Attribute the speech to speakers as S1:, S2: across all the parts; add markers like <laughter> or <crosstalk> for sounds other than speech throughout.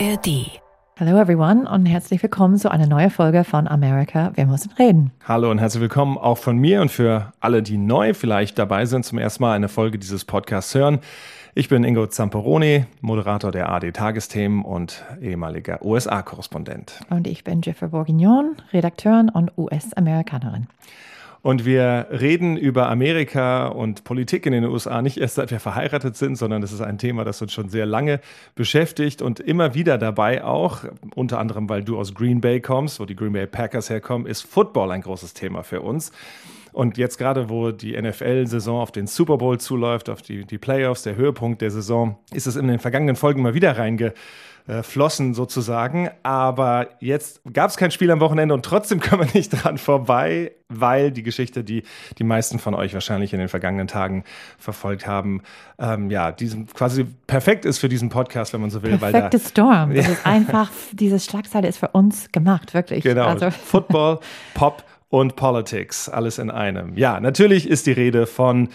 S1: ARD.
S2: Hello everyone und herzlich willkommen zu einer neuen Folge von America, wir müssen reden.
S3: Hallo und herzlich willkommen auch von mir und für alle, die neu vielleicht dabei sind, zum ersten Mal eine Folge dieses Podcasts hören. Ich bin Ingo Zamperoni, Moderator der AD Tagesthemen und ehemaliger USA-Korrespondent.
S2: Und ich bin Jeffrey Bourguignon, Redakteurin und US-Amerikanerin.
S3: Und wir reden über Amerika und Politik in den USA nicht erst seit wir verheiratet sind, sondern das ist ein Thema, das uns schon sehr lange beschäftigt und immer wieder dabei auch, unter anderem weil du aus Green Bay kommst, wo die Green Bay Packers herkommen, ist Football ein großes Thema für uns. Und jetzt gerade, wo die NFL-Saison auf den Super Bowl zuläuft, auf die, die Playoffs, der Höhepunkt der Saison, ist es in den vergangenen Folgen mal wieder reinge flossen sozusagen. Aber jetzt gab es kein Spiel am Wochenende und trotzdem <laughs> können wir nicht dran vorbei, weil die Geschichte, die die meisten von euch wahrscheinlich in den vergangenen Tagen verfolgt haben, ähm, ja, diesem quasi perfekt ist für diesen Podcast, wenn man so will.
S2: Perfekte
S3: da,
S2: Storm. <laughs> Das ist einfach, diese Schlagzeile ist für uns gemacht, wirklich.
S3: Genau.
S2: Also. <laughs>
S3: Football, Pop und Politics, alles in einem. Ja, natürlich ist die Rede von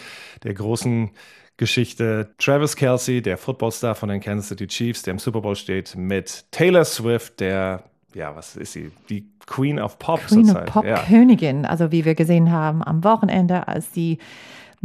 S3: der großen Geschichte Travis Kelsey, der Footballstar von den Kansas City Chiefs, der im Super Bowl steht, mit Taylor Swift, der, ja, was ist sie? Die Queen of Pop
S2: Queen of Pop ja. Königin, also wie wir gesehen haben am Wochenende, als sie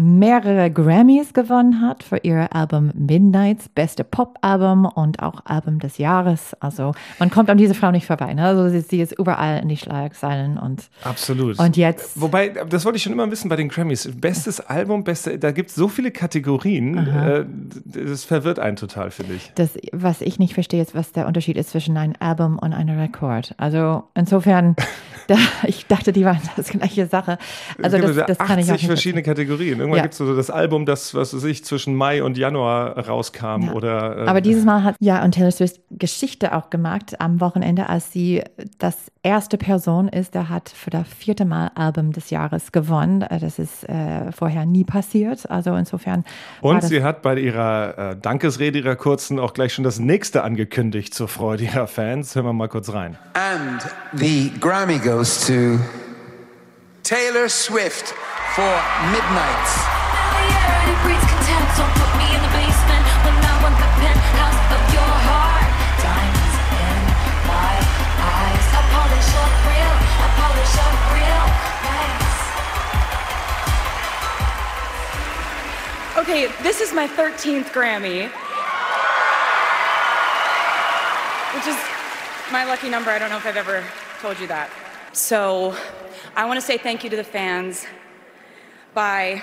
S2: mehrere Grammys gewonnen hat für ihr Album Midnights, beste Pop-Album und auch Album des Jahres. Also man kommt an diese Frau nicht vorbei. Ne? Also sie, sie ist überall in die Schlagzeilen und
S3: absolut.
S2: Und jetzt,
S3: wobei das wollte ich schon immer wissen bei den Grammys. Bestes Album, beste, da gibt es so viele Kategorien. Äh, das verwirrt einen total, finde ich.
S2: Das, was ich nicht verstehe, ist, was der Unterschied ist zwischen einem Album und einem Rekord. Also insofern, <laughs> da, ich dachte, die waren das gleiche Sache. Also das, das kann ich auch nicht
S3: verschiedene Kategorien. Irgendwann ja. gibt es so das Album, das, was weiß ich, zwischen Mai und Januar rauskam. Ja. Oder,
S2: äh, Aber dieses Mal hat ja und Taylor Swift Geschichte auch gemacht am Wochenende, als sie das erste Person ist, der hat für das vierte Mal Album des Jahres gewonnen. Das ist äh, vorher nie passiert. Also insofern.
S3: Und sie hat bei ihrer äh, Dankesrede, ihrer kurzen, auch gleich schon das nächste angekündigt zur Freude ihrer Fans. Hören wir mal kurz rein.
S4: And the Grammy goes to Taylor Swift for Midnights.
S5: Okay, this is my 13th Grammy. Which is my lucky number. I don't know if I've ever told you that. So I want to say thank you to the fans by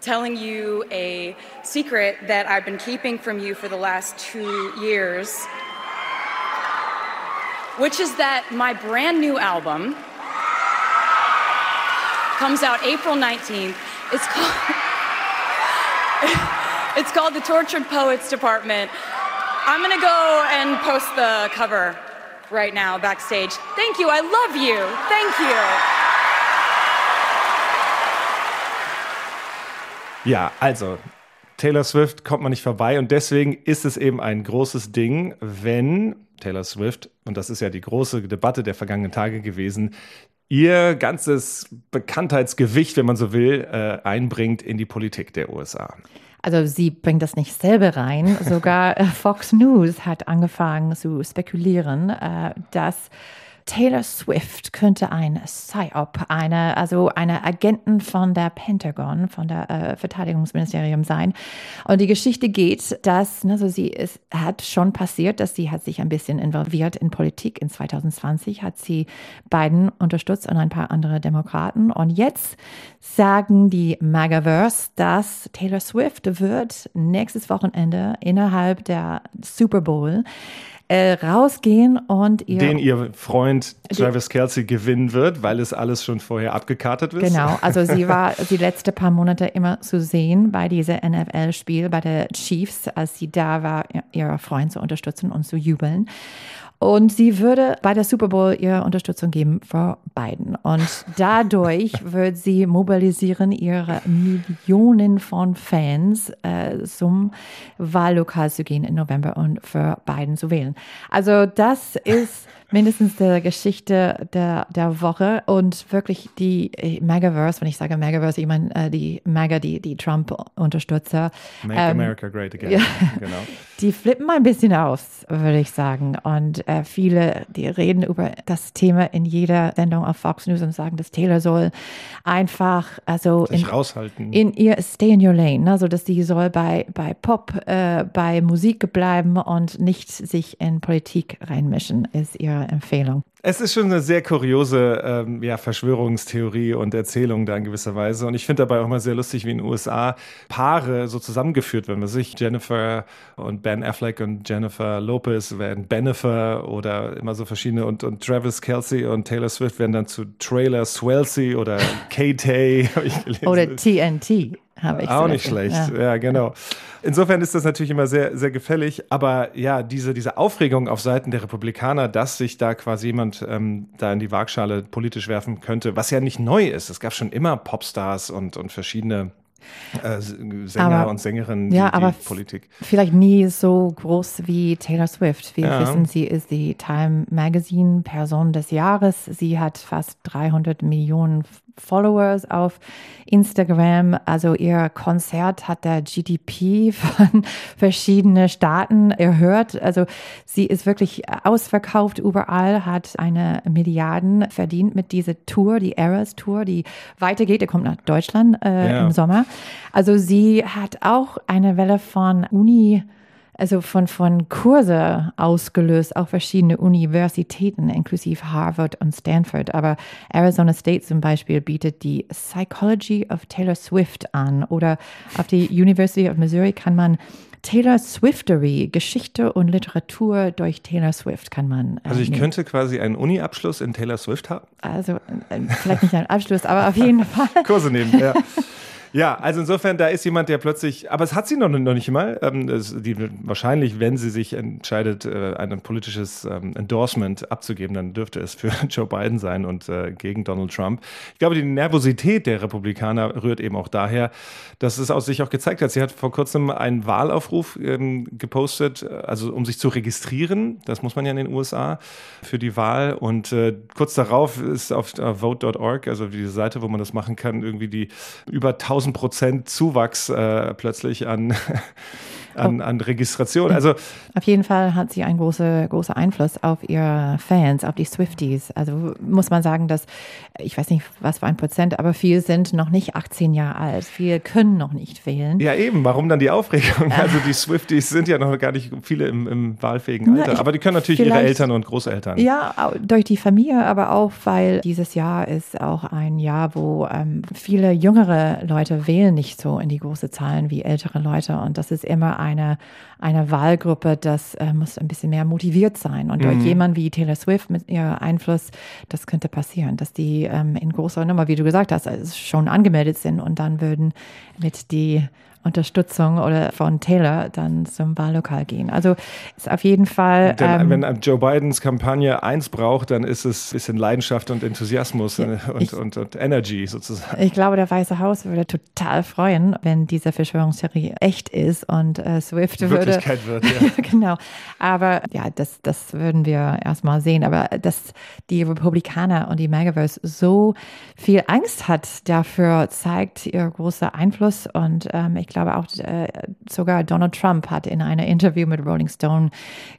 S5: telling you a secret that I've been keeping from you for the last two years, which is that my brand new album comes out April 19th. It's called. <laughs> it's called the Tortured Poets Department. I'm gonna go and post the cover right now backstage. Thank you. I love you. Thank you.
S3: Ja, also Taylor Swift kommt man nicht vorbei und deswegen ist es eben ein großes Ding, wenn Taylor Swift, und das ist ja die große Debatte der vergangenen Tage gewesen, ihr ganzes Bekanntheitsgewicht, wenn man so will, äh, einbringt in die Politik der USA.
S2: Also sie bringt das nicht selber rein. Sogar äh, Fox News hat angefangen zu spekulieren, äh, dass Taylor Swift könnte ein PSYOP, eine, also eine Agentin von der Pentagon, von der äh, Verteidigungsministerium sein. Und die Geschichte geht, dass, also sie ist, hat schon passiert, dass sie hat sich ein bisschen involviert in Politik. In 2020 hat sie Biden unterstützt und ein paar andere Demokraten. Und jetzt sagen die Magaverse, dass Taylor Swift wird nächstes Wochenende innerhalb der Super Bowl äh, rausgehen und ihr.
S3: Den ihr Freund Travis Kelsey gewinnen wird, weil es alles schon vorher abgekartet ist.
S2: Genau, <laughs> also sie war die letzten paar Monate immer zu sehen bei diesem NFL-Spiel bei der Chiefs, als sie da war, ihren Freund zu unterstützen und zu jubeln. Und sie würde bei der Super Bowl ihre Unterstützung geben für Biden. Und dadurch <laughs> wird sie mobilisieren ihre Millionen von Fans äh, zum Wahllokal zu gehen im November und für Biden zu wählen. Also das ist mindestens der Geschichte der, der Woche und wirklich die äh, Megaverse, wenn ich sage Megaverse, ich meine äh, die Mega, die, die Trump-Unterstützer.
S3: Make ähm, America Great Again,
S2: ja, genau. <laughs> Die flippen ein bisschen aus, würde ich sagen. Und äh, viele, die reden über das Thema in jeder Sendung auf Fox News und sagen, dass Taylor soll einfach, also
S3: Sich in, raushalten.
S2: in ihr Stay in your lane, also dass sie soll bei, bei Pop, äh, bei Musik bleiben und nicht sich in Politik reinmischen, ist ihr Empfehlung.
S3: Es ist schon eine sehr kuriose ähm, ja, Verschwörungstheorie und Erzählung da in gewisser Weise. Und ich finde dabei auch mal sehr lustig, wie in den USA Paare so zusammengeführt werden. Sich Jennifer und Ben Affleck und Jennifer Lopez werden Bennifer oder immer so verschiedene. Und, und Travis Kelsey und Taylor Swift werden dann zu Trailer Swelsey oder
S2: ich gelesen. Oder TNT habe ich
S3: Auch nicht schlecht, ja. ja. genau. Insofern ist das natürlich immer sehr, sehr gefällig. Aber ja, diese, diese Aufregung auf Seiten der Republikaner, dass sich da quasi jemand ähm, da in die Waagschale politisch werfen könnte, was ja nicht neu ist. Es gab schon immer Popstars und, und verschiedene äh, Sänger aber, und Sängerinnen,
S2: ja,
S3: die,
S2: aber
S3: Politik.
S2: Vielleicht nie so groß wie Taylor Swift. Wir ja. wissen, sie ist die Time Magazine Person des Jahres. Sie hat fast 300 Millionen Followers auf Instagram. Also ihr Konzert hat der GDP <laughs> von verschiedenen Staaten erhört. Also sie ist wirklich ausverkauft überall, hat eine Milliarden verdient mit dieser Tour, die Eras Tour, die weitergeht. Er kommt nach Deutschland äh, ja. im Sommer. Also sie hat auch eine Welle von Uni also von, von Kurse ausgelöst, auch verschiedene Universitäten, inklusive Harvard und Stanford. Aber Arizona State zum Beispiel bietet die Psychology of Taylor Swift an. Oder auf die University of Missouri kann man Taylor Swiftery, Geschichte und Literatur durch Taylor Swift kann man.
S3: Äh, also ich nehmen. könnte quasi einen Uni-Abschluss in Taylor Swift haben?
S2: Also äh, vielleicht nicht einen Abschluss, aber auf jeden <laughs> Fall.
S3: Kurse nehmen, ja. Ja, also insofern, da ist jemand, der plötzlich, aber es hat sie noch, noch nicht mal. Ähm, es, die, wahrscheinlich, wenn sie sich entscheidet, äh, ein politisches ähm, Endorsement abzugeben, dann dürfte es für <laughs> Joe Biden sein und äh, gegen Donald Trump. Ich glaube, die Nervosität der Republikaner rührt eben auch daher, dass es aus sich auch gezeigt hat. Sie hat vor kurzem einen Wahlaufruf ähm, gepostet, also um sich zu registrieren. Das muss man ja in den USA für die Wahl. Und äh, kurz darauf ist auf uh, vote.org, also diese Seite, wo man das machen kann, irgendwie die über 1000 1000 Prozent Zuwachs äh, plötzlich an, an, an Registration. Also <laughs>
S2: auf jeden Fall hat sie einen großen großer Einfluss auf ihre Fans, auf die Swifties. Also muss man sagen, dass ich weiß nicht, was für ein Prozent, aber viele sind noch nicht 18 Jahre alt. Viele können noch nicht wählen.
S3: Ja, eben. Warum dann die Aufregung? Also die Swifties sind ja noch gar nicht viele im, im wahlfähigen Alter. Na, aber die können natürlich ihre Eltern und Großeltern.
S2: Ja, durch die Familie, aber auch, weil dieses Jahr ist auch ein Jahr, wo ähm, viele jüngere Leute wählen nicht so in die große Zahlen wie ältere Leute. Und das ist immer eine, eine Wahlgruppe, das äh, muss ein bisschen mehr motiviert sein. Und durch mhm. jemanden wie Taylor Swift mit ihrem Einfluss, das könnte passieren, dass die ähm, in großer Nummer, wie du gesagt hast, also schon angemeldet sind und dann würden mit die Unterstützung oder von Taylor dann zum Wahllokal gehen. Also ist auf jeden Fall.
S3: Denn, ähm, wenn Joe Bidens Kampagne eins braucht, dann ist es ein bisschen Leidenschaft und Enthusiasmus ja, und, ich, und, und, Energy sozusagen.
S2: Ich glaube, der Weiße Haus würde total freuen, wenn diese Verschwörungstheorie echt ist und äh, Swift
S3: Wirklichkeit
S2: würde. Wird, ja. <laughs> genau. Aber ja, das, das würden wir erstmal sehen. Aber dass die Republikaner und die Megaverse so viel Angst hat dafür, zeigt ihr großer Einfluss und ähm, ich glaube auch äh, sogar Donald Trump hat in einem Interview mit Rolling Stone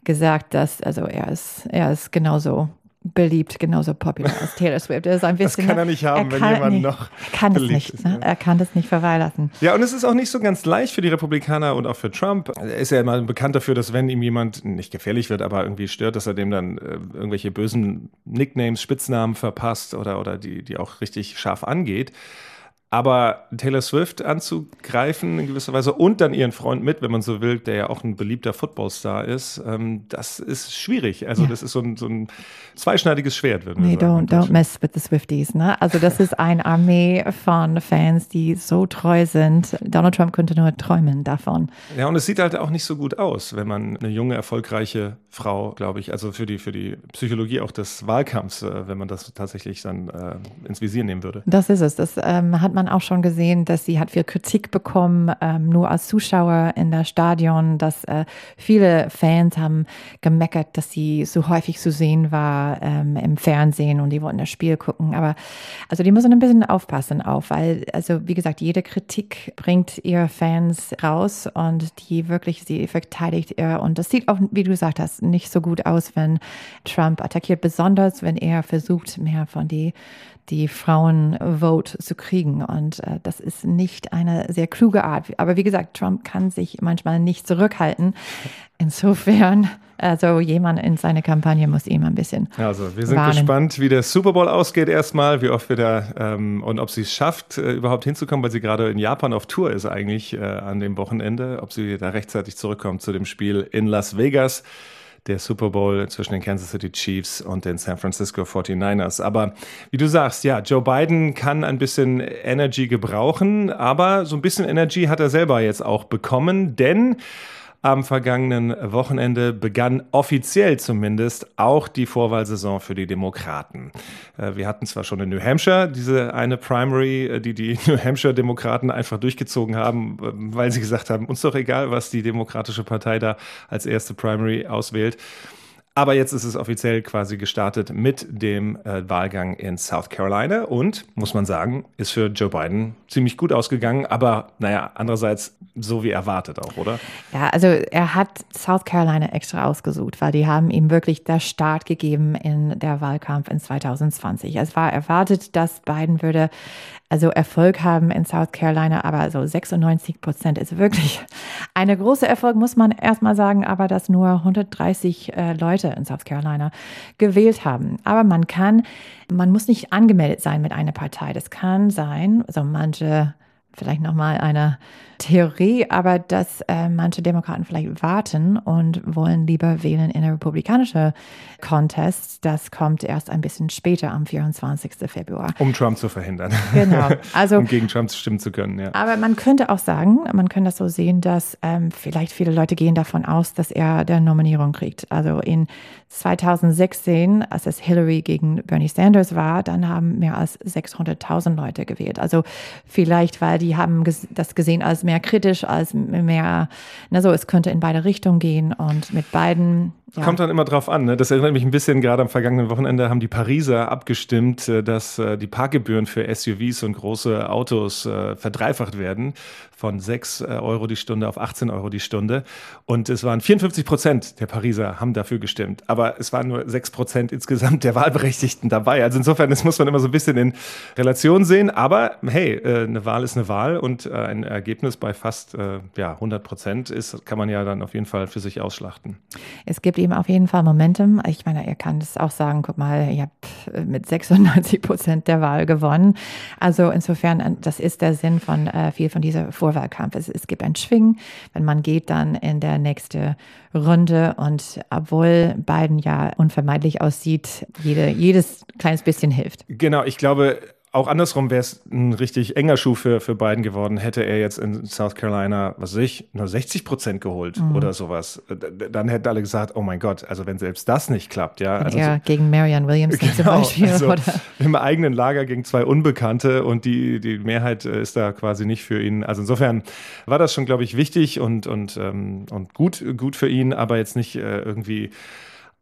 S2: gesagt, dass also er ist, er ist genauso beliebt, genauso popular als Taylor Swift.
S3: Das, ist ein bisschen, das kann er nicht haben, er wenn jemand
S2: nicht,
S3: noch
S2: kann beliebt es nicht, ist. Ne? Er kann das nicht verweilassen.
S3: Ja, und es ist auch nicht so ganz leicht für die Republikaner und auch für Trump. Er ist ja immer bekannt dafür, dass wenn ihm jemand nicht gefährlich wird, aber irgendwie stört, dass er dem dann äh, irgendwelche bösen Nicknames, Spitznamen verpasst oder, oder die, die auch richtig scharf angeht. Aber Taylor Swift anzugreifen in gewisser Weise und dann ihren Freund mit, wenn man so will, der ja auch ein beliebter Footballstar ist, ähm, das ist schwierig. Also ja. das ist so ein, so ein zweischneidiges Schwert,
S2: würde nee, sagen. Don't, don't mess with the Swifties. Ne? Also das ist eine Armee von Fans, die so treu sind. Donald Trump könnte nur träumen davon.
S3: Ja, und es sieht halt auch nicht so gut aus, wenn man eine junge, erfolgreiche Frau, glaube ich, also für die, für die Psychologie auch des Wahlkampfs, äh, wenn man das tatsächlich dann äh, ins Visier nehmen würde.
S2: Das ist es. Das ähm, hat man auch schon gesehen, dass sie hat viel Kritik bekommen, ähm, nur als Zuschauer in der Stadion, dass äh, viele Fans haben gemeckert, dass sie so häufig zu sehen war ähm, im Fernsehen und die wollten das Spiel gucken. Aber also die müssen ein bisschen aufpassen auf, weil, also wie gesagt, jede Kritik bringt ihre Fans raus und die wirklich sie verteidigt er. Und das sieht auch, wie du gesagt hast, nicht so gut aus, wenn Trump attackiert, besonders wenn er versucht, mehr von die die Frauenvote zu kriegen. Und äh, das ist nicht eine sehr kluge Art. Aber wie gesagt, Trump kann sich manchmal nicht zurückhalten. Insofern, also jemand in seiner Kampagne muss ihm ein bisschen.
S3: Also wir sind warnen. gespannt, wie der Super Bowl ausgeht erstmal, wie oft wir da ähm, und ob sie es schafft, äh, überhaupt hinzukommen, weil sie gerade in Japan auf Tour ist eigentlich äh, an dem Wochenende, ob sie da rechtzeitig zurückkommt zu dem Spiel in Las Vegas der Super Bowl zwischen den Kansas City Chiefs und den San Francisco 49ers. Aber wie du sagst, ja, Joe Biden kann ein bisschen Energy gebrauchen, aber so ein bisschen Energy hat er selber jetzt auch bekommen, denn am vergangenen Wochenende begann offiziell zumindest auch die Vorwahlsaison für die Demokraten. Äh, wir hatten zwar schon in New Hampshire diese eine Primary, äh, die die <laughs> New Hampshire Demokraten einfach durchgezogen haben, äh, weil sie gesagt haben, uns doch egal, was die Demokratische Partei da als erste Primary auswählt. Aber jetzt ist es offiziell quasi gestartet mit dem äh, Wahlgang in South Carolina und, muss man sagen, ist für Joe Biden ziemlich gut ausgegangen, aber naja, andererseits so wie erwartet auch, oder?
S2: Ja, also er hat South Carolina extra ausgesucht, weil die haben ihm wirklich der Start gegeben in der Wahlkampf in 2020. Es war erwartet, dass Biden würde also Erfolg haben in South Carolina, aber so 96 Prozent ist wirklich <laughs> eine große Erfolg, muss man erstmal sagen, aber dass nur 130 äh, Leute in South Carolina gewählt haben. Aber man kann, man muss nicht angemeldet sein mit einer Partei. Das kann sein, also manche vielleicht nochmal eine Theorie, aber dass äh, manche Demokraten vielleicht warten und wollen lieber wählen in der republikanischen Contest. Das kommt erst ein bisschen später am 24. Februar.
S3: Um Trump zu verhindern.
S2: Genau.
S3: Also, <laughs> um gegen Trump stimmen zu können, ja.
S2: Aber man könnte auch sagen, man könnte das so sehen, dass ähm, vielleicht viele Leute gehen davon aus, dass er der Nominierung kriegt. Also in 2016, als es Hillary gegen Bernie Sanders war, dann haben mehr als 600.000 Leute gewählt. Also vielleicht, weil die haben das gesehen als mehr kritisch, als mehr, na so, es könnte in beide Richtungen gehen und mit beiden
S3: ja. Kommt dann immer drauf an. Ne? Das erinnert mich ein bisschen, gerade am vergangenen Wochenende haben die Pariser abgestimmt, äh, dass äh, die Parkgebühren für SUVs und große Autos äh, verdreifacht werden. Von 6 Euro die Stunde auf 18 Euro die Stunde. Und es waren 54 Prozent der Pariser haben dafür gestimmt. Aber es waren nur 6 Prozent insgesamt der Wahlberechtigten dabei. Also insofern, das muss man immer so ein bisschen in Relation sehen. Aber hey, eine Wahl ist eine Wahl und ein Ergebnis bei fast ja, 100 Prozent ist, kann man ja dann auf jeden Fall für sich ausschlachten.
S2: Es gibt ihm auf jeden Fall Momentum. Ich meine, er kann das auch sagen, guck mal, ihr habt mit 96 Prozent der Wahl gewonnen. Also insofern, äh, das ist der Sinn von äh, viel von dieser Vorwahlkampf. Es, es gibt ein Schwingen, wenn man geht dann in der nächste Runde und obwohl Biden ja unvermeidlich aussieht, jede, jedes kleines bisschen hilft.
S3: Genau, ich glaube, auch andersrum wäre es ein richtig enger Schuh für, für Biden geworden, hätte er jetzt in South Carolina, was weiß ich, nur 60 Prozent geholt mhm. oder sowas. Dann hätten alle gesagt, oh mein Gott, also wenn selbst das nicht klappt, ja.
S2: Also ja, so, gegen Marianne Williamson genau, zum Beispiel.
S3: Also oder? Im eigenen Lager gegen zwei Unbekannte und die, die Mehrheit äh, ist da quasi nicht für ihn. Also insofern war das schon, glaube ich, wichtig und, und, ähm, und gut, gut für ihn, aber jetzt nicht äh, irgendwie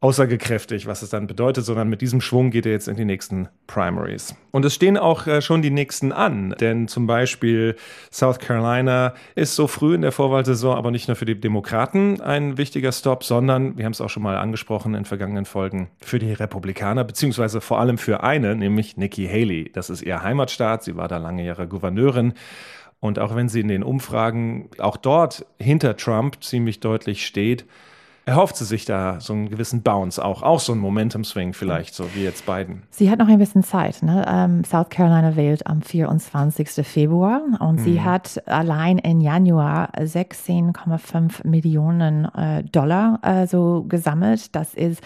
S3: aussagekräftig, was es dann bedeutet, sondern mit diesem Schwung geht er jetzt in die nächsten Primaries. Und es stehen auch äh, schon die nächsten an, denn zum Beispiel South Carolina ist so früh in der Vorwahlsaison aber nicht nur für die Demokraten ein wichtiger Stop, sondern, wir haben es auch schon mal angesprochen in vergangenen Folgen, für die Republikaner, beziehungsweise vor allem für eine, nämlich Nikki Haley. Das ist ihr Heimatstaat, sie war da lange Jahre Gouverneurin. Und auch wenn sie in den Umfragen auch dort hinter Trump ziemlich deutlich steht, erhofft sie sich da so einen gewissen Bounce auch, auch so einen Momentum-Swing vielleicht, so wie jetzt Biden.
S2: Sie hat noch ein bisschen Zeit. Ne? Ähm, South Carolina wählt am 24. Februar und mhm. sie hat allein im Januar 16,5 Millionen äh, Dollar äh, so gesammelt. Das ist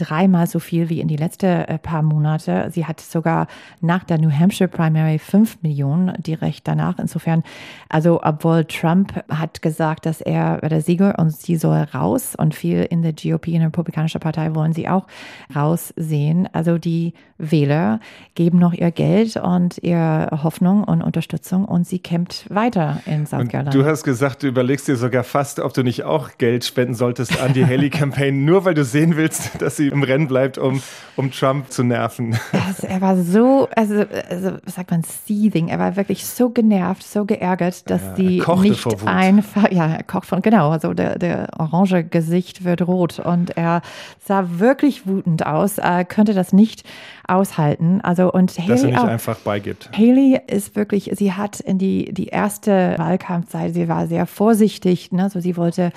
S2: dreimal so viel wie in die letzten äh, paar Monate. Sie hat sogar nach der New Hampshire Primary fünf Millionen direkt danach. Insofern, also obwohl Trump hat gesagt, dass er der Sieger und sie soll raus und viel in der GOP, in der Republikanischen Partei wollen sie auch raussehen. Also die Wähler geben noch ihr Geld und ihre Hoffnung und Unterstützung und sie kämpft weiter in South Carolina.
S3: Du hast gesagt, du überlegst dir sogar fast, ob du nicht auch Geld spenden solltest an die <laughs> Haley-Campaign, nur weil du sehen willst, dass sie im Rennen bleibt, um, um Trump zu nerven.
S2: Also er war so, also, also was sagt man, seething. Er war wirklich so genervt, so geärgert, dass ja, die nicht einfach, ja, er kocht von, genau, also der, der orange Gesicht wird rot und er sah wirklich wütend aus, er könnte das nicht aushalten. Also und Haley
S3: Dass er nicht auch, einfach beigibt.
S2: Haley ist wirklich, sie hat in die, die erste Wahlkampfzeit, sie war sehr vorsichtig, ne? also sie wollte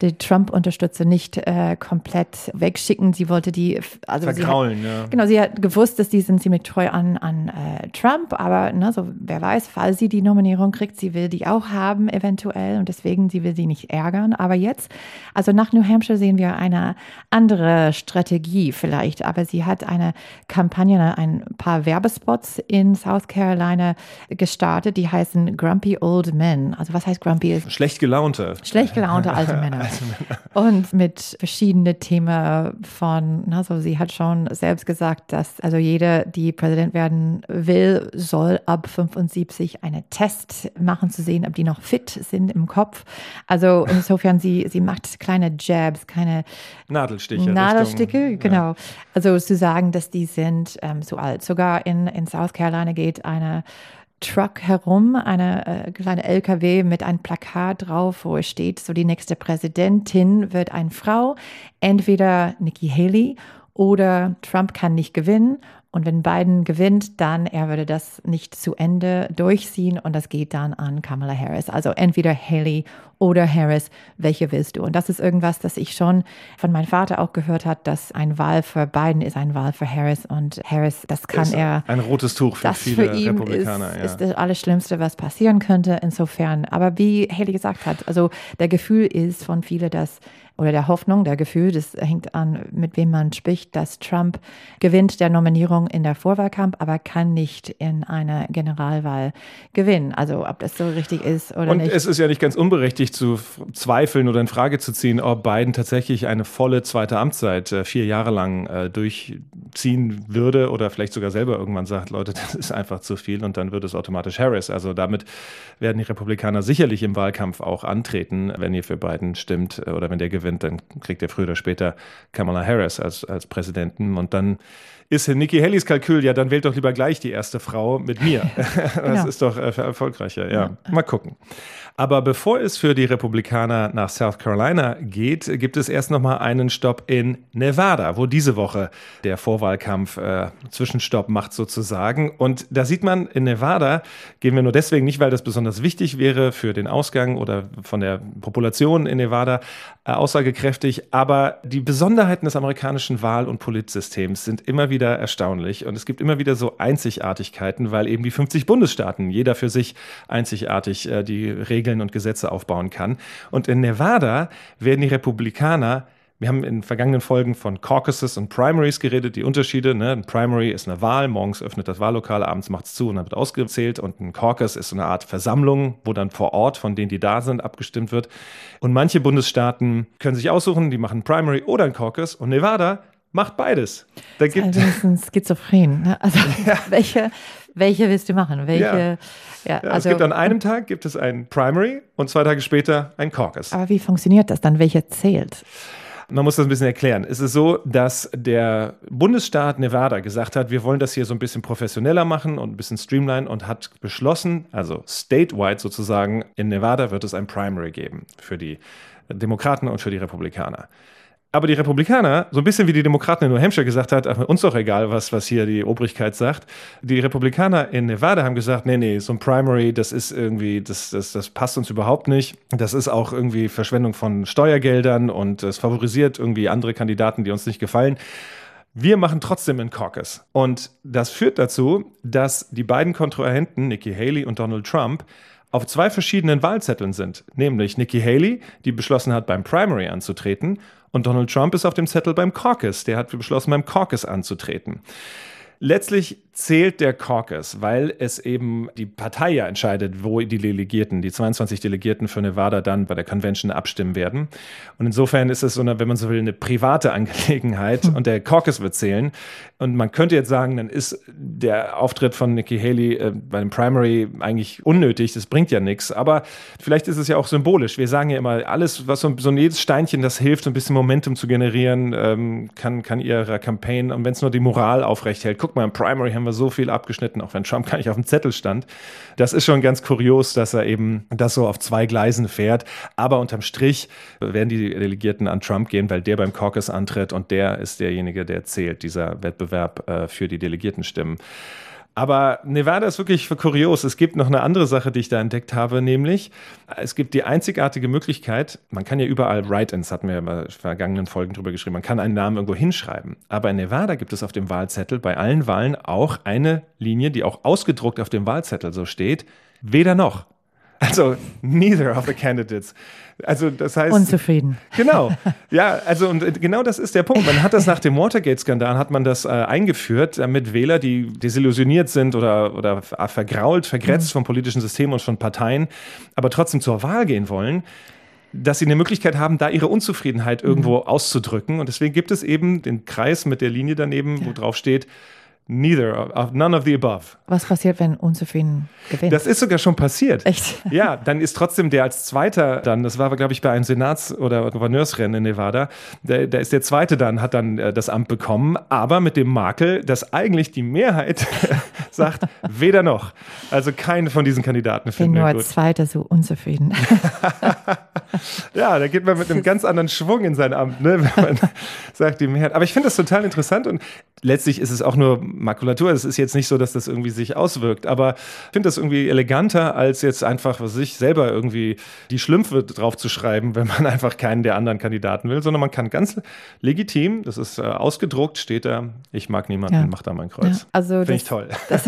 S2: die Trump-Unterstützer nicht äh, komplett wegschicken. Sie wollte die,
S3: also Verkraulen,
S2: hat,
S3: ja.
S2: Genau, sie hat gewusst, dass die sind ziemlich treu an, an äh, Trump, aber ne, so, wer weiß, falls sie die Nominierung kriegt, sie will die auch haben eventuell und deswegen, sie will sie nicht ärgern. Aber jetzt, also nach New Hampshire sehen wir eine andere Strategie vielleicht, aber sie hat eine Kampagne, ein paar Werbespots in South Carolina gestartet, die heißen Grumpy Old Men. Also was heißt Grumpy?
S3: Schlecht gelaunte.
S2: Schlecht gelaunte alte <laughs> Männer. Und mit verschiedenen Themen von, also sie hat schon selbst gesagt, dass also jeder, die Präsident werden will, soll ab 75 einen Test machen, zu sehen, ob die noch fit sind im Kopf. Also insofern, sie, sie macht kleine Jabs, keine
S3: Nadelstiche.
S2: Nadelstiche, Richtung, genau. Ja. Also zu sagen, dass die sind ähm, so alt. Sogar in, in South Carolina geht eine Truck herum, eine äh, kleine LKW mit einem Plakat drauf, wo es steht, so die nächste Präsidentin wird eine Frau, entweder Nikki Haley oder Trump kann nicht gewinnen und wenn Biden gewinnt, dann er würde das nicht zu Ende durchziehen und das geht dann an Kamala Harris. Also entweder Haley oder Harris, welche willst du? Und das ist irgendwas, das ich schon von meinem Vater auch gehört hat, dass ein Wahl für Biden ist ein Wahl für Harris und Harris, das kann
S3: ist
S2: er.
S3: Ein rotes Tuch für
S2: das
S3: viele
S2: für ihn
S3: Republikaner.
S2: Ist,
S3: ja.
S2: ist das Allerschlimmste, was passieren könnte. Insofern, aber wie Haley gesagt hat, also der Gefühl ist von vielen, dass oder der Hoffnung, der Gefühl, das hängt an, mit wem man spricht, dass Trump gewinnt der Nominierung in der Vorwahlkampf, aber kann nicht in einer Generalwahl gewinnen. Also ob das so richtig ist oder
S3: Und
S2: nicht.
S3: Und es ist ja nicht ganz unberechtigt zu zweifeln oder in Frage zu ziehen, ob Biden tatsächlich eine volle zweite Amtszeit äh, vier Jahre lang äh, durchziehen würde oder vielleicht sogar selber irgendwann sagt, Leute, <laughs> das ist einfach zu viel und dann wird es automatisch Harris. Also damit werden die Republikaner sicherlich im Wahlkampf auch antreten, wenn ihr für Biden stimmt äh, oder wenn der gewinnt gewinnt, dann kriegt er früher oder später Kamala Harris als, als Präsidenten. Und dann ist Nikki Haleys Kalkül, ja, dann wählt doch lieber gleich die erste Frau mit mir. <laughs> <laughs> das genau. ist doch äh, erfolgreicher. Ja, mal gucken. Aber bevor es für die Republikaner nach South Carolina geht, gibt es erst noch mal einen Stopp in Nevada, wo diese Woche der Vorwahlkampf äh, Zwischenstopp macht sozusagen. Und da sieht man, in Nevada gehen wir nur deswegen nicht, weil das besonders wichtig wäre für den Ausgang oder von der Population in Nevada äh, aussagekräftig. Aber die Besonderheiten des amerikanischen Wahl- und Politsystems sind immer wieder erstaunlich. Und es gibt immer wieder so Einzigartigkeiten, weil eben die 50 Bundesstaaten jeder für sich einzigartig äh, die Regeln Regeln und Gesetze aufbauen kann. Und in Nevada werden die Republikaner wir haben in vergangenen Folgen von Caucuses und Primaries geredet, die Unterschiede. Ne? Ein Primary ist eine Wahl, morgens öffnet das Wahllokal, abends macht es zu und dann wird ausgezählt. Und ein Caucus ist so eine Art Versammlung, wo dann vor Ort von denen, die da sind, abgestimmt wird. Und manche Bundesstaaten können sich aussuchen, die machen ein Primary oder ein Caucus. Und Nevada macht beides.
S2: Da gibt also ein schizophren. Ne? Also <laughs> ja. welche, welche willst du machen? Welche? Ja,
S3: ja, also, es gibt an einem Tag gibt es ein Primary und zwei Tage später ein Caucus.
S2: Aber wie funktioniert das dann? Welcher zählt?
S3: Man muss das ein bisschen erklären. Es ist so, dass der Bundesstaat Nevada gesagt hat, wir wollen das hier so ein bisschen professioneller machen und ein bisschen streamline und hat beschlossen, also statewide sozusagen, in Nevada wird es ein Primary geben für die Demokraten und für die Republikaner. Aber die Republikaner, so ein bisschen wie die Demokraten in New Hampshire gesagt hat, ach, uns doch egal, was, was hier die Obrigkeit sagt. Die Republikaner in Nevada haben gesagt, nee, nee, so ein Primary, das ist irgendwie, das, das, das passt uns überhaupt nicht. Das ist auch irgendwie Verschwendung von Steuergeldern und es favorisiert irgendwie andere Kandidaten, die uns nicht gefallen. Wir machen trotzdem einen Caucus. Und das führt dazu, dass die beiden Kontrahenten, Nikki Haley und Donald Trump, auf zwei verschiedenen Wahlzetteln sind. Nämlich Nikki Haley, die beschlossen hat, beim Primary anzutreten, und Donald Trump ist auf dem Zettel beim Caucus. Der hat beschlossen, beim Caucus anzutreten. Letztlich zählt der Caucus, weil es eben die Partei ja entscheidet, wo die Delegierten, die 22 Delegierten für Nevada dann bei der Convention abstimmen werden. Und insofern ist es so eine, wenn man so will, eine private <laughs> Angelegenheit und der Caucus wird zählen. Und man könnte jetzt sagen, dann ist der Auftritt von Nikki Haley äh, bei dem Primary eigentlich unnötig, das bringt ja nichts. Aber vielleicht ist es ja auch symbolisch. Wir sagen ja immer, alles, was so, so jedes Steinchen, das hilft, so ein bisschen Momentum zu generieren, ähm, kann, kann ihrer Campaign, und wenn es nur die Moral aufrecht hält, guck mal, im Primary haben wir so viel abgeschnitten, auch wenn Trump gar nicht auf dem Zettel stand. Das ist schon ganz kurios, dass er eben das so auf zwei Gleisen fährt. Aber unterm Strich werden die Delegierten an Trump gehen, weil der beim Caucus antritt und der ist derjenige, der zählt, dieser Wettbewerb äh, für die Delegiertenstimmen. Aber Nevada ist wirklich kurios. Es gibt noch eine andere Sache, die ich da entdeckt habe, nämlich es gibt die einzigartige Möglichkeit, man kann ja überall Write-ins, hatten wir ja in vergangenen Folgen drüber geschrieben, man kann einen Namen irgendwo hinschreiben. Aber in Nevada gibt es auf dem Wahlzettel bei allen Wahlen auch eine Linie, die auch ausgedruckt auf dem Wahlzettel so steht, weder noch. Also neither of the candidates. Also das heißt
S2: unzufrieden.
S3: Genau. Ja, also und genau das ist der Punkt. Man hat das nach dem Watergate-Skandal hat man das äh, eingeführt, damit Wähler, die desillusioniert sind oder oder vergrault, vergrätzt mhm. vom politischen System und von Parteien, aber trotzdem zur Wahl gehen wollen, dass sie eine Möglichkeit haben, da ihre Unzufriedenheit irgendwo mhm. auszudrücken. Und deswegen gibt es eben den Kreis mit der Linie daneben, ja. wo drauf steht Neither, of, none of the above.
S2: Was passiert, wenn unzufrieden gewinnt?
S3: Das ist sogar schon passiert.
S2: Echt?
S3: Ja, dann ist trotzdem der als Zweiter dann, das war, glaube ich, bei einem Senats- oder Gouverneursrennen in Nevada, da, da ist der Zweite dann, hat dann äh, das Amt bekommen, aber mit dem Makel, dass eigentlich die Mehrheit <laughs> sagt, weder noch. Also keine von diesen Kandidaten
S2: finden wir gut. nur als Zweiter so unzufrieden. <laughs>
S3: ja, da geht man mit einem ganz anderen Schwung in sein Amt, ne, wenn man <laughs> sagt, die Mehrheit. Aber ich finde das total interessant und letztlich ist es auch nur Makulatur. Es ist jetzt nicht so, dass das irgendwie sich auswirkt, aber ich finde das irgendwie eleganter, als jetzt einfach, was ich selber irgendwie die Schlümpfe drauf zu schreiben, wenn man einfach keinen der anderen Kandidaten will, sondern man kann ganz legitim, das ist äh, ausgedruckt, steht da, ich mag niemanden, ja. mach da mein Kreuz. Ja,
S2: also
S3: finde ich toll.
S2: Das, <laughs>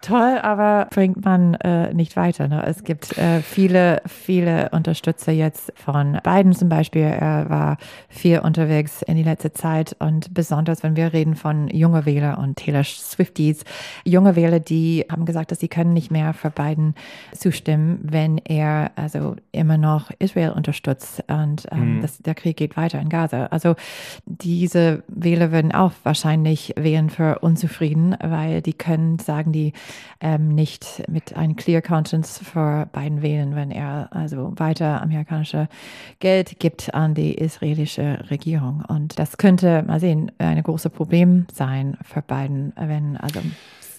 S2: toll, aber bringt man äh, nicht weiter. Ne? Es gibt äh, viele, viele Unterstützer jetzt von Biden zum Beispiel. Er war viel unterwegs in die letzte Zeit und besonders, wenn wir reden von junge Wähler und Taylor Swifties, junge Wähler, die haben gesagt, dass sie können nicht mehr für Biden zustimmen, wenn er also immer noch Israel unterstützt und ähm, mhm. das, der Krieg geht weiter in Gaza. Also diese Wähler würden auch wahrscheinlich wählen für unzufrieden, weil die können sagen, die ähm, nicht mit einem Clear Conscience für Biden wählen, wenn er also weiter amerikanische Geld gibt an die israelische Regierung. Und das könnte, mal sehen, ein großes Problem sein für Biden, wenn also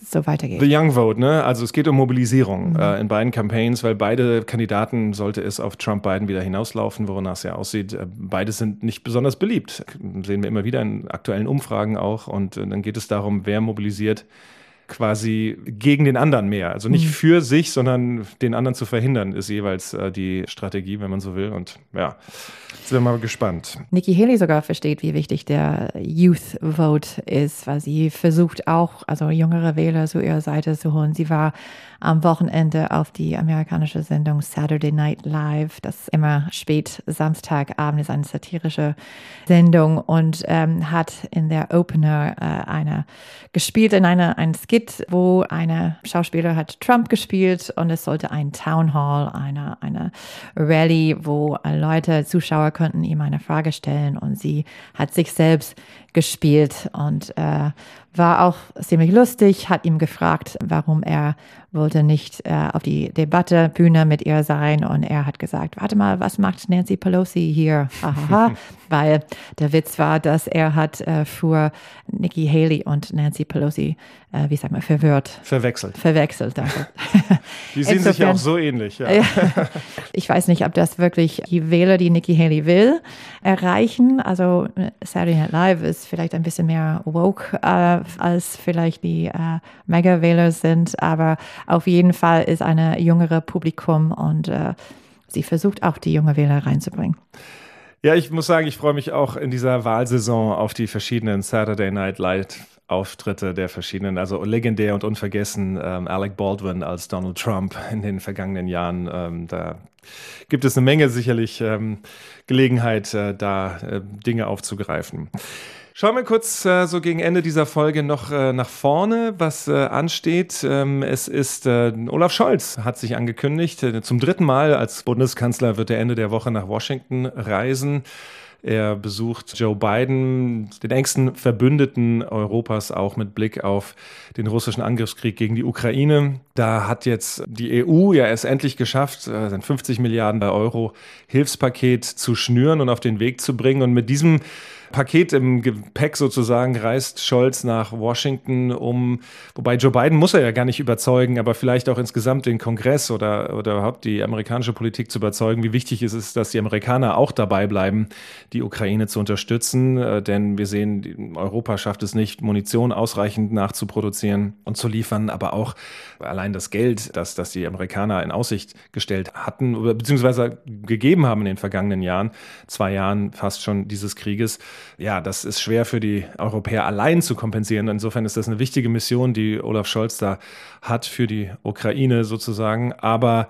S2: so weitergeht.
S3: The Young Vote, ne? Also es geht um Mobilisierung mhm. äh, in beiden Campaigns, weil beide Kandidaten sollte es auf Trump-Biden wieder hinauslaufen, wonach es ja aussieht. Äh, beide sind nicht besonders beliebt. Sehen wir immer wieder in aktuellen Umfragen auch. Und äh, dann geht es darum, wer mobilisiert quasi gegen den anderen mehr. Also nicht mhm. für sich, sondern den anderen zu verhindern, ist jeweils äh, die Strategie, wenn man so will. Und ja, jetzt sind wir mal gespannt.
S2: Nikki Haley sogar versteht, wie wichtig der Youth Vote ist, weil sie versucht auch, also jüngere Wähler zu ihrer Seite zu holen. Sie war am Wochenende auf die amerikanische Sendung Saturday Night Live, das immer spät Samstagabend ist, eine satirische Sendung und ähm, hat in der Opener äh, eine gespielt in einer ein Skit, wo eine Schauspieler hat Trump gespielt und es sollte ein Town Hall, eine eine Rally, wo Leute Zuschauer könnten ihm eine Frage stellen und sie hat sich selbst gespielt und äh, war auch ziemlich lustig, hat ihm gefragt, warum er wollte nicht äh, auf die Debattebühne mit ihr sein und er hat gesagt, warte mal, was macht Nancy Pelosi hier? Hahaha, <laughs> weil der Witz war, dass er hat äh, für Nikki Haley und Nancy Pelosi, äh, wie sagt man, verwirrt.
S3: Verwechselt.
S2: Verwechselt, <laughs>
S3: die sehen sich ja auch so ähnlich, ja.
S2: ich weiß nicht, ob das wirklich die Wähler, die Nikki Haley will, erreichen. Also Saturday Night Live ist vielleicht ein bisschen mehr woke, äh, als vielleicht die äh, Mega-Wähler sind, aber auf jeden Fall ist eine jüngere Publikum und äh, sie versucht auch die junge Wähler reinzubringen.
S3: Ja, ich muss sagen, ich freue mich auch in dieser Wahlsaison auf die verschiedenen Saturday Night Live Auftritte der verschiedenen, also legendär und unvergessen ähm, Alec Baldwin als Donald Trump in den vergangenen Jahren. Ähm, da gibt es eine Menge sicherlich ähm, Gelegenheit, äh, da äh, Dinge aufzugreifen. Schauen wir kurz äh, so gegen Ende dieser Folge noch äh, nach vorne, was äh, ansteht. Ähm, es ist äh, Olaf Scholz hat sich angekündigt. Äh, zum dritten Mal als Bundeskanzler wird er Ende der Woche nach Washington reisen. Er besucht Joe Biden, den engsten Verbündeten Europas, auch mit Blick auf den russischen Angriffskrieg gegen die Ukraine. Da hat jetzt die EU ja es endlich geschafft, äh, sein 50 Milliarden Euro Hilfspaket zu schnüren und auf den Weg zu bringen. Und mit diesem Paket im Gepäck sozusagen reist Scholz nach Washington, um, wobei Joe Biden muss er ja gar nicht überzeugen, aber vielleicht auch insgesamt den Kongress oder, oder überhaupt die amerikanische Politik zu überzeugen, wie wichtig es ist, dass die Amerikaner auch dabei bleiben, die Ukraine zu unterstützen. Äh, denn wir sehen, Europa schafft es nicht, Munition ausreichend nachzuproduzieren und zu liefern, aber auch allein das Geld, das, das die Amerikaner in Aussicht gestellt hatten, oder beziehungsweise gegeben haben in den vergangenen Jahren, zwei Jahren fast schon dieses Krieges, ja, das ist schwer für die Europäer allein zu kompensieren. Insofern ist das eine wichtige Mission, die Olaf Scholz da hat für die Ukraine sozusagen. Aber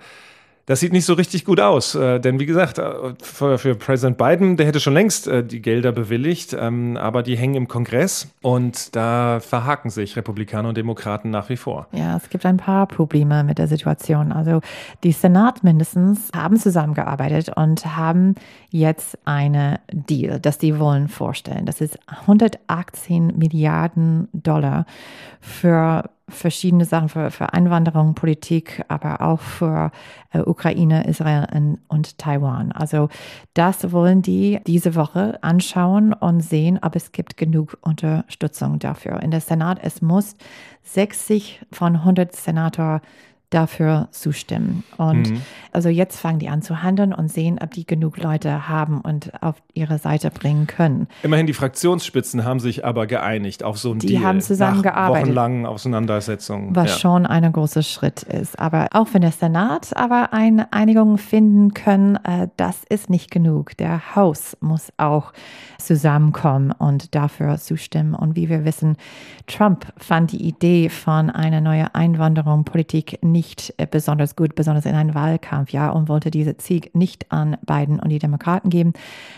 S3: das sieht nicht so richtig gut aus. Äh, denn wie gesagt, äh, für, Präsident Biden, der hätte schon längst äh, die Gelder bewilligt, ähm, aber die hängen im Kongress und da verhaken sich Republikaner und Demokraten nach wie vor.
S2: Ja, es gibt ein paar Probleme mit der Situation. Also die Senat mindestens haben zusammengearbeitet und haben jetzt eine Deal, das die wollen vorstellen. Das ist 118 Milliarden Dollar für verschiedene Sachen für, für Einwanderung, Politik, aber auch für äh, Ukraine, Israel und Taiwan. Also das wollen die diese Woche anschauen und sehen, ob es gibt genug Unterstützung dafür. In der Senat, es muss 60 von 100 Senator dafür zustimmen. Und mhm. also jetzt fangen die an zu handeln und sehen, ob die genug Leute haben und auf ihre Seite bringen können.
S3: Immerhin die Fraktionsspitzen haben sich aber geeinigt auf so ein
S2: die
S3: Deal.
S2: Die haben zusammengearbeitet.
S3: Wochenlangen Auseinandersetzungen.
S2: Was ja. schon ein großer Schritt ist. Aber auch wenn der Senat aber eine Einigung finden können, äh, das ist nicht genug. Der Haus muss auch zusammenkommen und dafür zustimmen. Und wie wir wissen, Trump fand die Idee von einer neuen Einwanderungspolitik nicht äh, besonders gut, besonders in einem Wahlkampf, ja, und wollte diese Sieg nicht an Biden und die Demokraten geben,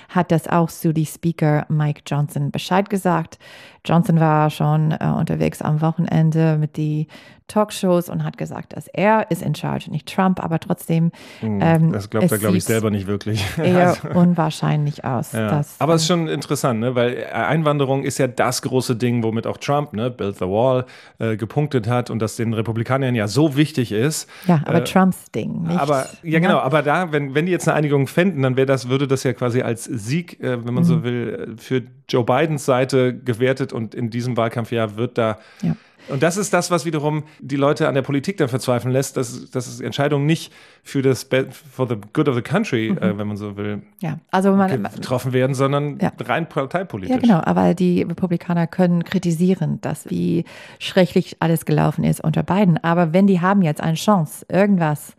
S2: hat das auch zu die Speaker Mike Johnson Bescheid gesagt. Johnson war schon äh, unterwegs am Wochenende mit die Talkshows und hat gesagt, dass er ist in charge, nicht Trump, aber trotzdem.
S3: Hm, ähm, das glaubt er, glaube ich, selber nicht wirklich. <laughs>
S2: Eher also, unwahrscheinlich aus.
S3: Ja. Dass, aber es ist schon interessant, ne? weil Einwanderung ist ja das große Ding, womit auch Trump, ne, Build the Wall, äh, gepunktet hat und das den Republikanern ja so wichtig ist.
S2: Ja, aber äh, Trumps Ding. Nicht,
S3: aber ja, genau. Ne? Aber da, wenn, wenn die jetzt eine Einigung fänden, dann wäre das, würde das ja quasi als Sieg, äh, wenn man mhm. so will, für Joe Bidens Seite gewertet und in diesem Wahlkampfjahr wird da. Ja. Und das ist das, was wiederum die Leute an der Politik dann verzweifeln lässt, dass, dass Entscheidungen nicht für das for the good of the country, mhm. äh, wenn man so will,
S2: ja. also man,
S3: getroffen werden, sondern ja. rein parteipolitisch.
S2: Ja, genau. Aber die Republikaner können kritisieren, dass wie schrecklich alles gelaufen ist unter beiden. Aber wenn die haben jetzt eine Chance, irgendwas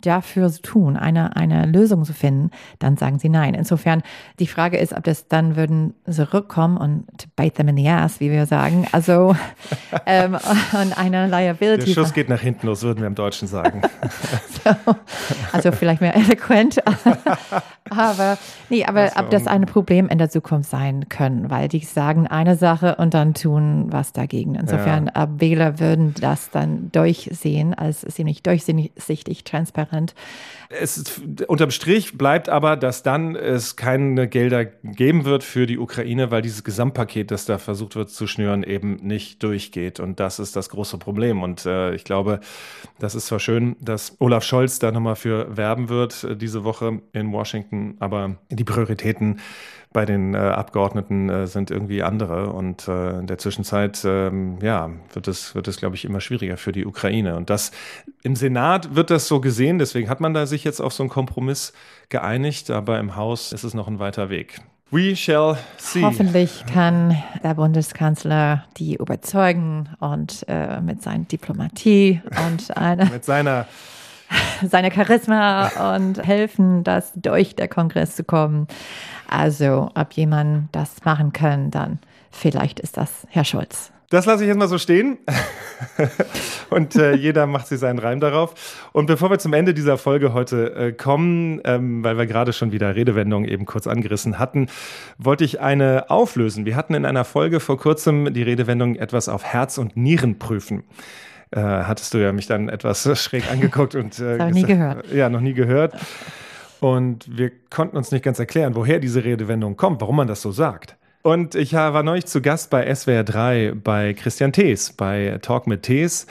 S2: dafür tun, eine, eine Lösung zu finden, dann sagen sie nein. Insofern, die Frage ist, ob das dann würden zurückkommen und to bite them in the ass, wie wir sagen. Also, <laughs> ähm, und eine Liability.
S3: Der Schuss geht nach hinten los, würden wir im Deutschen sagen. <laughs>
S2: so, also vielleicht mehr eloquent. <laughs> aber, nee, aber ob das ein Problem in der Zukunft sein können, weil die sagen eine Sache und dann tun was dagegen. Insofern, ja. Wähler würden das dann durchsehen als ziemlich durchsichtig, transparent frustrierend.
S3: Es ist, unterm Strich bleibt aber, dass dann es keine Gelder geben wird für die Ukraine, weil dieses Gesamtpaket, das da versucht wird zu schnüren, eben nicht durchgeht. Und das ist das große Problem. Und äh, ich glaube, das ist zwar schön, dass Olaf Scholz da nochmal für werben wird äh, diese Woche in Washington, aber die Prioritäten bei den äh, Abgeordneten äh, sind irgendwie andere. Und äh, in der Zwischenzeit, ähm, ja, wird es, wird es, glaube ich, immer schwieriger für die Ukraine. Und das im Senat wird das so gesehen, deswegen hat man da sich jetzt auf so einen Kompromiss geeinigt, aber im Haus ist es noch ein weiter Weg. We shall see.
S2: Hoffentlich kann der Bundeskanzler die überzeugen und äh, mit seiner Diplomatie und eine
S3: mit seiner <laughs>
S2: seine Charisma und helfen, dass durch der Kongress zu kommen. Also, ob jemand das machen kann, dann vielleicht ist das Herr Scholz.
S3: Das lasse ich jetzt mal so stehen. <laughs> und äh, jeder macht sich seinen Reim darauf. Und bevor wir zum Ende dieser Folge heute äh, kommen, ähm, weil wir gerade schon wieder Redewendungen eben kurz angerissen hatten, wollte ich eine auflösen. Wir hatten in einer Folge vor kurzem die Redewendung etwas auf Herz und Nieren prüfen äh, hattest du ja mich dann etwas <laughs> schräg angeguckt und
S2: äh, ich nie gehört.
S3: Ja, noch nie gehört. Und wir konnten uns nicht ganz erklären, woher diese Redewendung kommt, warum man das so sagt. Und ich war neulich zu Gast bei SWR 3 bei Christian Thees, bei Talk mit Thees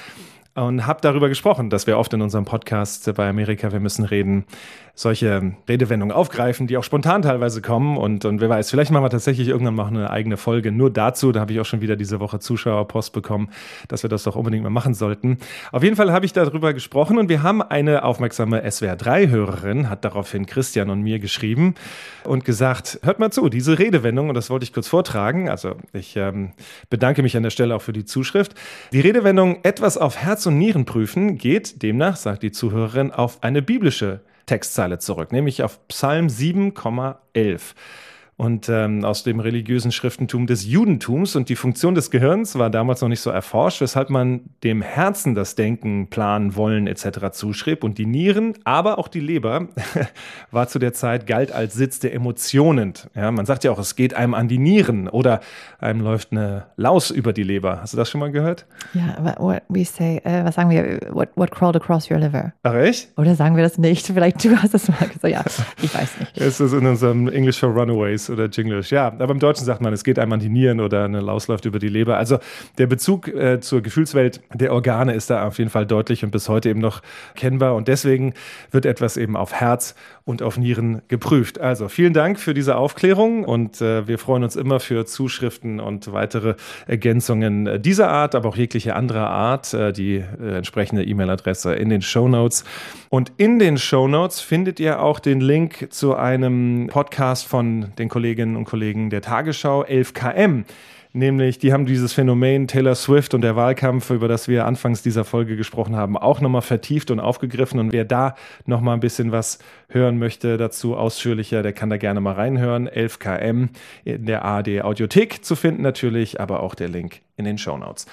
S3: und habe darüber gesprochen, dass wir oft in unserem Podcast bei Amerika, wir müssen reden, solche Redewendungen aufgreifen, die auch spontan teilweise kommen. Und, und wer weiß, vielleicht machen wir tatsächlich irgendwann mal eine eigene Folge nur dazu. Da habe ich auch schon wieder diese Woche Zuschauerpost bekommen, dass wir das doch unbedingt mal machen sollten. Auf jeden Fall habe ich darüber gesprochen und wir haben eine aufmerksame SWR3-Hörerin, hat daraufhin Christian und mir geschrieben und gesagt, hört mal zu, diese Redewendung, und das wollte ich kurz vortragen, also ich ähm, bedanke mich an der Stelle auch für die Zuschrift. Die Redewendung etwas auf Herz und Nieren prüfen geht demnach, sagt die Zuhörerin, auf eine biblische Textzeile zurück, nämlich auf Psalm 7,11 und ähm, aus dem religiösen Schriftentum des Judentums. Und die Funktion des Gehirns war damals noch nicht so erforscht, weshalb man dem Herzen das Denken, Planen, Wollen etc. zuschrieb. Und die Nieren, aber auch die Leber, <laughs> war zu der Zeit, galt als Sitz der Emotionen. Ja, man sagt ja auch, es geht einem an die Nieren oder einem läuft eine Laus über die Leber. Hast du das schon mal gehört?
S2: Ja, what we say, uh, was sagen wir, what, what crawled across your liver?
S3: Ach echt?
S2: Oder sagen wir das nicht? Vielleicht du hast das mal gesagt. Ja, ich weiß nicht.
S3: Es ist in unserem English for Runaways oder Jinglish. Ja, aber im Deutschen sagt man, es geht einem an die Nieren oder eine Laus läuft über die Leber. Also der Bezug äh, zur Gefühlswelt der Organe ist da auf jeden Fall deutlich und bis heute eben noch kennbar. Und deswegen wird etwas eben auf Herz und auf Nieren geprüft. Also vielen Dank für diese Aufklärung und äh, wir freuen uns immer für Zuschriften und weitere Ergänzungen dieser Art, aber auch jegliche andere Art. Äh, die äh, entsprechende E-Mail-Adresse in den Show Notes. Und in den Show Notes findet ihr auch den Link zu einem Podcast von den Kolleginnen und Kollegen der Tagesschau 11KM. Nämlich, die haben dieses Phänomen Taylor Swift und der Wahlkampf, über das wir anfangs dieser Folge gesprochen haben, auch nochmal vertieft und aufgegriffen. Und wer da nochmal ein bisschen was hören möchte dazu ausführlicher, der kann da gerne mal reinhören. 11KM in der ARD Audiothek zu finden natürlich, aber auch der Link in den Show Notes.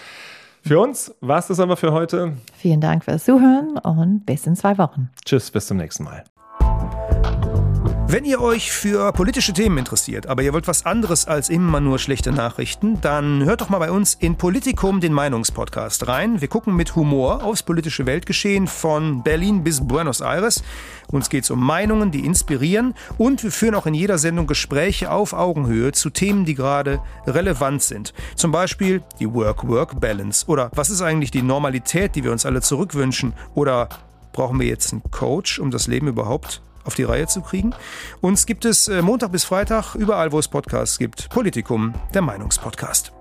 S3: Für uns war es das aber für heute.
S2: Vielen Dank fürs Zuhören und bis in zwei Wochen.
S3: Tschüss, bis zum nächsten Mal.
S1: Wenn ihr euch für politische Themen interessiert, aber ihr wollt was anderes als immer nur schlechte Nachrichten, dann hört doch mal bei uns in Politikum den Meinungspodcast rein. Wir gucken mit Humor aufs politische Weltgeschehen von Berlin bis Buenos Aires. Uns geht es um Meinungen, die inspirieren und wir führen auch in jeder Sendung Gespräche auf Augenhöhe zu Themen, die gerade relevant sind. Zum Beispiel die Work-Work-Balance oder was ist eigentlich die Normalität, die wir uns alle zurückwünschen oder brauchen wir jetzt einen Coach, um das Leben überhaupt auf die Reihe zu kriegen. Uns gibt es äh, Montag bis Freitag überall, wo es Podcasts gibt. Politikum, der Meinungspodcast.